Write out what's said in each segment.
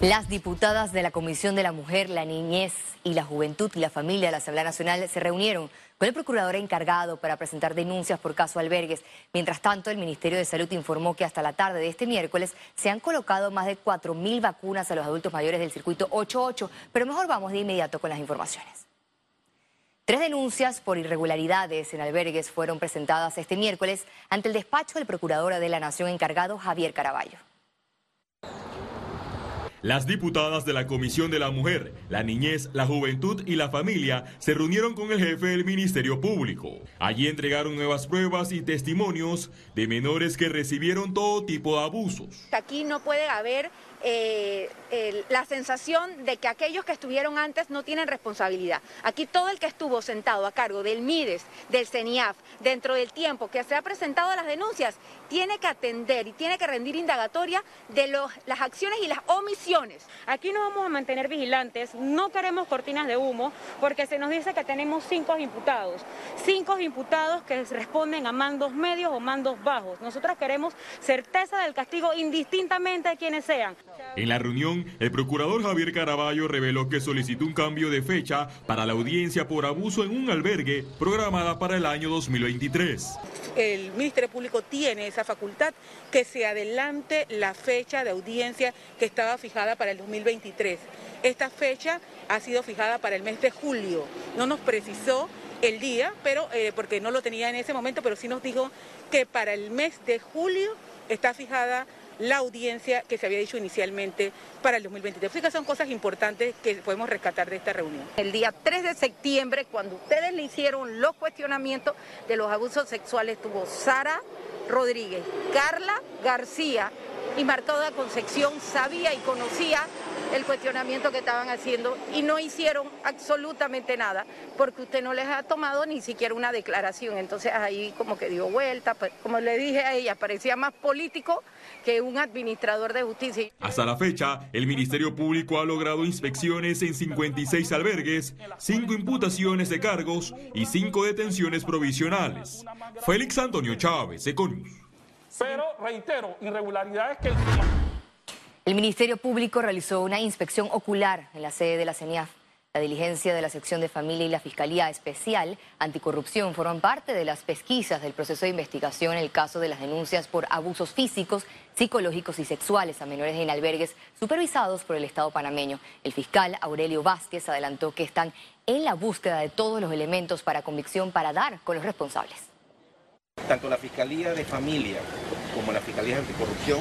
Las diputadas de la Comisión de la Mujer, la Niñez y la Juventud y la Familia de la Asamblea Nacional se reunieron con el procurador encargado para presentar denuncias por caso albergues. Mientras tanto, el Ministerio de Salud informó que hasta la tarde de este miércoles se han colocado más de 4.000 vacunas a los adultos mayores del circuito 88. Pero mejor vamos de inmediato con las informaciones. Tres denuncias por irregularidades en albergues fueron presentadas este miércoles ante el despacho del procurador de la Nación encargado Javier Caraballo. Las diputadas de la Comisión de la Mujer, la Niñez, la Juventud y la Familia se reunieron con el jefe del Ministerio Público. Allí entregaron nuevas pruebas y testimonios de menores que recibieron todo tipo de abusos. Aquí no puede haber eh, la sensación de que aquellos que estuvieron antes no tienen responsabilidad. Aquí todo el que estuvo sentado a cargo del MIDES, del CENIAF, dentro del tiempo que se ha presentado las denuncias, tiene que atender y tiene que rendir indagatoria de las acciones y las omisiones. Aquí nos vamos a mantener vigilantes, no queremos cortinas de humo, porque se nos dice que tenemos cinco imputados, cinco imputados que responden a mandos medios o mandos bajos. Nosotros queremos certeza del castigo indistintamente de quienes sean. En la reunión, el procurador Javier Caraballo reveló que solicitó un cambio de fecha para la audiencia por abuso en un albergue programada para el año 2023. El Ministerio Público tiene esa facultad que se adelante la fecha de audiencia que estaba fijada para el 2023. Esta fecha ha sido fijada para el mes de julio. No nos precisó el día, pero eh, porque no lo tenía en ese momento, pero sí nos dijo que para el mes de julio está fijada la audiencia que se había dicho inicialmente para el 2023. Así que son cosas importantes que podemos rescatar de esta reunión. El día 3 de septiembre, cuando ustedes le hicieron los cuestionamientos de los abusos sexuales, tuvo Sara Rodríguez, Carla García y Martoda Concepción sabía y conocía el cuestionamiento que estaban haciendo y no hicieron absolutamente nada porque usted no les ha tomado ni siquiera una declaración. Entonces ahí como que dio vuelta, pues, como le dije a ella, parecía más político que un administrador de justicia. Hasta la fecha, el Ministerio Público ha logrado inspecciones en 56 albergues, 5 imputaciones de cargos y 5 detenciones provisionales. Félix Antonio Chávez, Econius. Pero reitero, irregularidades que... El Ministerio Público realizó una inspección ocular en la sede de la CENIAF. La diligencia de la sección de familia y la Fiscalía Especial Anticorrupción fueron parte de las pesquisas del proceso de investigación en el caso de las denuncias por abusos físicos, psicológicos y sexuales a menores en albergues supervisados por el Estado panameño. El fiscal Aurelio Vázquez adelantó que están en la búsqueda de todos los elementos para convicción para dar con los responsables. Tanto la Fiscalía de Familia como la Fiscalía Anticorrupción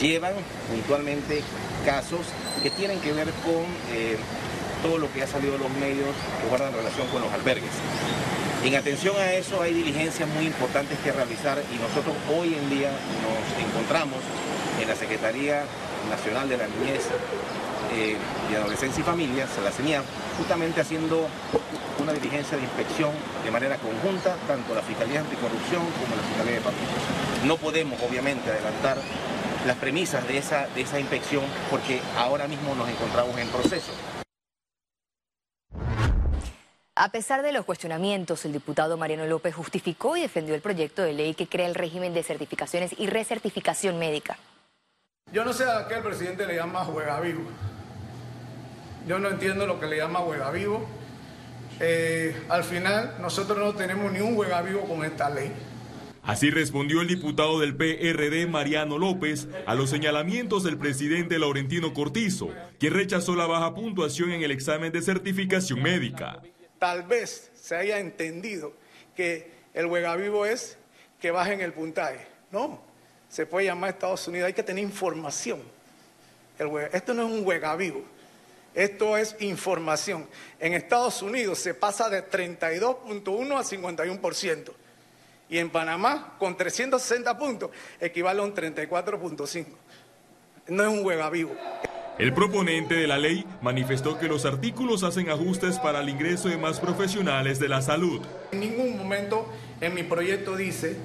llevan puntualmente casos que tienen que ver con eh, todo lo que ha salido de los medios que guardan relación con los albergues. En atención a eso hay diligencias muy importantes que realizar y nosotros hoy en día nos encontramos en la Secretaría Nacional de la Niñez eh, y Adolescencia y Familias, la CENIA, justamente haciendo una diligencia de inspección de manera conjunta, tanto la Fiscalía Anticorrupción como la Fiscalía de Familias. No podemos, obviamente, adelantar las premisas de esa, de esa inspección porque ahora mismo nos encontramos en proceso. A pesar de los cuestionamientos, el diputado Mariano López justificó y defendió el proyecto de ley que crea el régimen de certificaciones y recertificación médica. Yo no sé a qué el presidente le llama juega vivo. Yo no entiendo lo que le llama juega vivo. Eh, al final, nosotros no tenemos ni un juega vivo con esta ley. Así respondió el diputado del PRD Mariano López a los señalamientos del presidente Laurentino Cortizo, quien rechazó la baja puntuación en el examen de certificación médica. Tal vez se haya entendido que el huega vivo es que bajen el puntaje. No, se puede llamar Estados Unidos, hay que tener información. esto no es un huega vivo, esto es información. En Estados Unidos se pasa de 32.1 a 51% y en Panamá con 360 puntos equivale a un 34.5. No es un hueva vivo. El proponente de la ley manifestó que los artículos hacen ajustes para el ingreso de más profesionales de la salud. En ningún momento en mi proyecto dice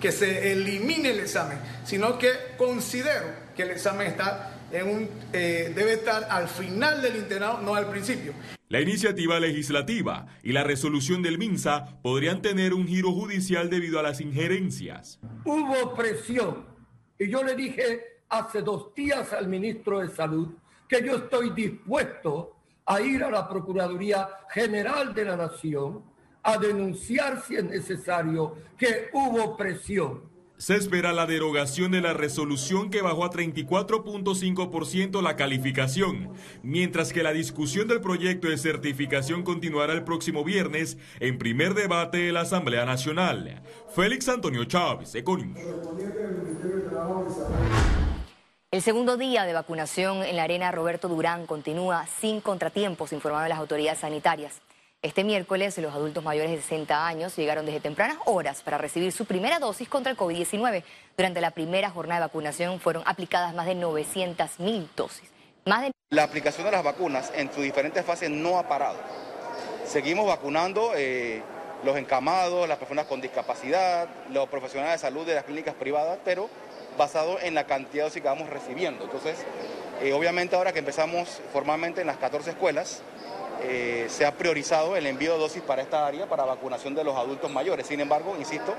que se elimine el examen, sino que considero que el examen está en un, eh, debe estar al final del internado, no al principio. La iniciativa legislativa y la resolución del MINSA podrían tener un giro judicial debido a las injerencias. Hubo presión y yo le dije hace dos días al ministro de Salud que yo estoy dispuesto a ir a la Procuraduría General de la Nación a denunciar si es necesario que hubo presión se espera la derogación de la resolución que bajó a 34.5% la calificación, mientras que la discusión del proyecto de certificación continuará el próximo viernes en primer debate de la Asamblea Nacional. Félix Antonio Chávez, Econius. El segundo día de vacunación en la arena Roberto Durán continúa sin contratiempos, informaron las autoridades sanitarias. Este miércoles, los adultos mayores de 60 años llegaron desde tempranas horas para recibir su primera dosis contra el COVID-19. Durante la primera jornada de vacunación fueron aplicadas más de 900 mil dosis. La aplicación de las vacunas en sus diferentes fases no ha parado. Seguimos vacunando eh, los encamados, las personas con discapacidad, los profesionales de salud de las clínicas privadas, pero basado en la cantidad de dosis que vamos recibiendo. Entonces, eh, obviamente ahora que empezamos formalmente en las 14 escuelas, eh, se ha priorizado el envío de dosis para esta área, para vacunación de los adultos mayores. Sin embargo, insisto,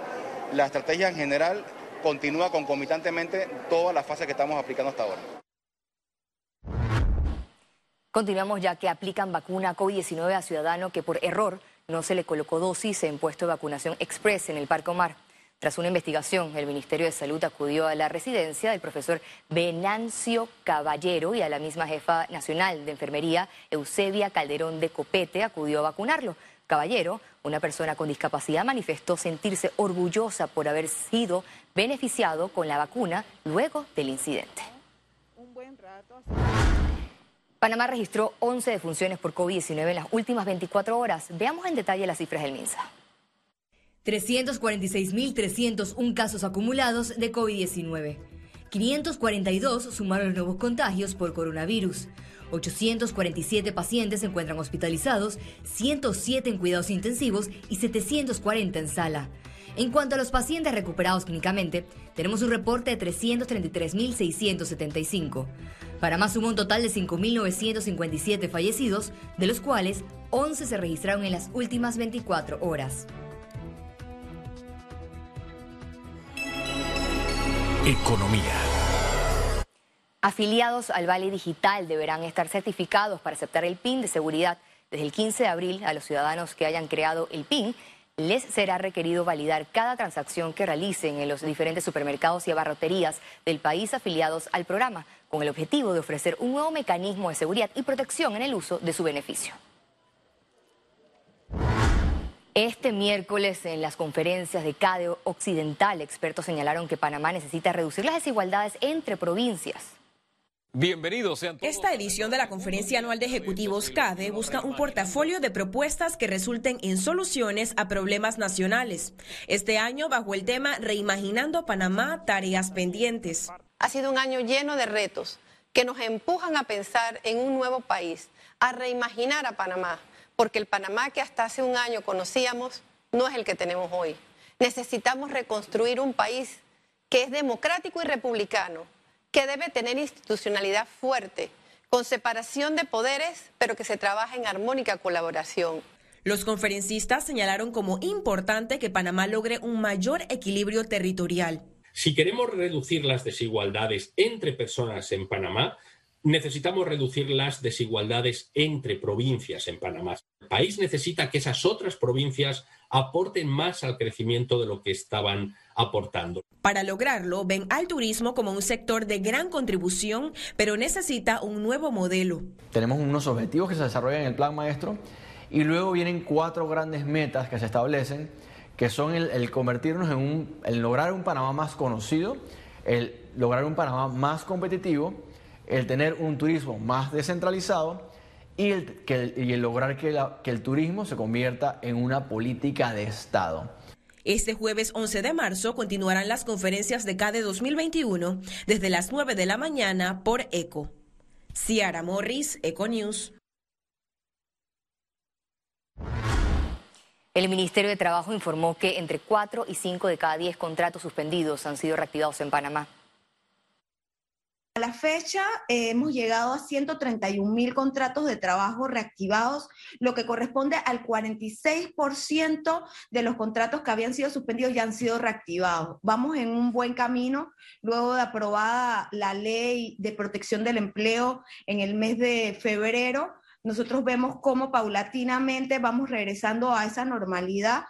la estrategia en general continúa concomitantemente toda la fase que estamos aplicando hasta ahora. Continuamos ya que aplican vacuna COVID-19 a ciudadano que por error no se le colocó dosis en puesto de vacunación express en el Parque Omar. Tras una investigación, el Ministerio de Salud acudió a la residencia del profesor Venancio Caballero y a la misma jefa nacional de enfermería, Eusebia Calderón de Copete, acudió a vacunarlo. Caballero, una persona con discapacidad, manifestó sentirse orgullosa por haber sido beneficiado con la vacuna luego del incidente. Panamá registró 11 defunciones por COVID-19 en las últimas 24 horas. Veamos en detalle las cifras del MINSA. 346.301 casos acumulados de COVID-19. 542 sumaron los nuevos contagios por coronavirus. 847 pacientes se encuentran hospitalizados, 107 en cuidados intensivos y 740 en sala. En cuanto a los pacientes recuperados clínicamente, tenemos un reporte de 333.675. Para más sumó un total de 5.957 fallecidos, de los cuales 11 se registraron en las últimas 24 horas. Economía. Afiliados al Vale Digital deberán estar certificados para aceptar el PIN de seguridad. Desde el 15 de abril, a los ciudadanos que hayan creado el PIN les será requerido validar cada transacción que realicen en los diferentes supermercados y abarroterías del país afiliados al programa, con el objetivo de ofrecer un nuevo mecanismo de seguridad y protección en el uso de su beneficio. Este miércoles en las conferencias de CADE Occidental, expertos señalaron que Panamá necesita reducir las desigualdades entre provincias. Bienvenidos sean todos. Esta edición de la Conferencia Anual de Ejecutivos CADE busca un portafolio de propuestas que resulten en soluciones a problemas nacionales. Este año bajo el tema Reimaginando Panamá, tareas pendientes. Ha sido un año lleno de retos que nos empujan a pensar en un nuevo país, a reimaginar a Panamá porque el Panamá que hasta hace un año conocíamos no es el que tenemos hoy. Necesitamos reconstruir un país que es democrático y republicano, que debe tener institucionalidad fuerte, con separación de poderes, pero que se trabaje en armónica colaboración. Los conferencistas señalaron como importante que Panamá logre un mayor equilibrio territorial. Si queremos reducir las desigualdades entre personas en Panamá, necesitamos reducir las desigualdades entre provincias en Panamá. El país necesita que esas otras provincias aporten más al crecimiento de lo que estaban aportando. Para lograrlo, ven al turismo como un sector de gran contribución, pero necesita un nuevo modelo. Tenemos unos objetivos que se desarrollan en el plan maestro y luego vienen cuatro grandes metas que se establecen, que son el, convertirnos en un, el lograr un Panamá más conocido, el lograr un Panamá más competitivo, el tener un turismo más descentralizado y el, que el lograr que, que el turismo se convierta en una política de Estado. Este jueves 11 de marzo continuarán las conferencias de CADE 2021 desde las 9 de la mañana por ECO. Ciara Morris, ECO News. El Ministerio de Trabajo informó que entre 4 y 5 de cada 10 contratos suspendidos han sido reactivados en Panamá. La fecha eh, hemos llegado a 131 mil contratos de trabajo reactivados, lo que corresponde al 46% de los contratos que habían sido suspendidos ya han sido reactivados. Vamos en un buen camino luego de aprobada la ley de protección del empleo en el mes de febrero. Nosotros vemos cómo paulatinamente vamos regresando a esa normalidad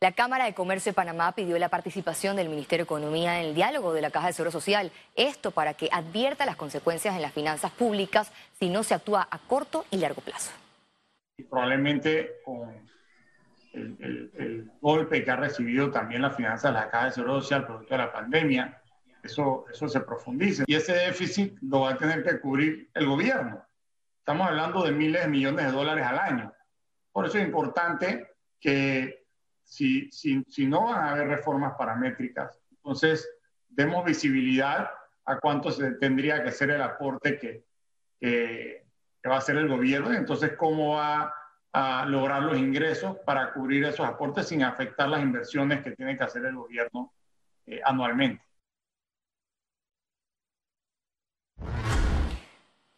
la Cámara de Comercio de Panamá pidió la participación del Ministerio de Economía en el diálogo de la Caja de Seguro Social. Esto para que advierta las consecuencias en las finanzas públicas si no se actúa a corto y largo plazo. Probablemente con el, golpe que ha recibido también la finanza de la Caja de Seguro Social producto de la pandemia, eso, eso se profundice. Y ese déficit lo va a tener que cubrir el gobierno. Estamos hablando de miles de millones de dólares al año. Por eso es importante que si, si, si no van a haber reformas paramétricas. Entonces, demos visibilidad a cuánto se tendría que ser el aporte que, que, va a hacer el gobierno y entonces cómo va a lograr los ingresos para cubrir esos aportes sin afectar las inversiones que tiene que hacer el gobierno eh, anualmente.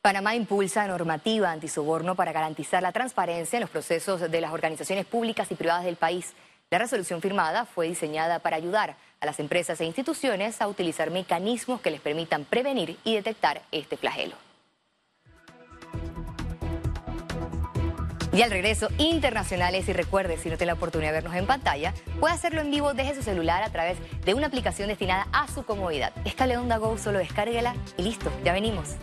Panamá impulsa normativa antisoborno para garantizar la transparencia en los procesos de las organizaciones públicas y privadas del país. La resolución firmada fue diseñada para ayudar a las empresas e instituciones a utilizar mecanismos que les permitan prevenir y detectar este flagelo. Y al regreso, internacionales, y recuerde, si no tiene la oportunidad de vernos en pantalla, puede hacerlo en vivo desde su celular a través de una aplicación destinada a su comodidad. Esta Leonda Go, solo descárguela y listo, ya venimos.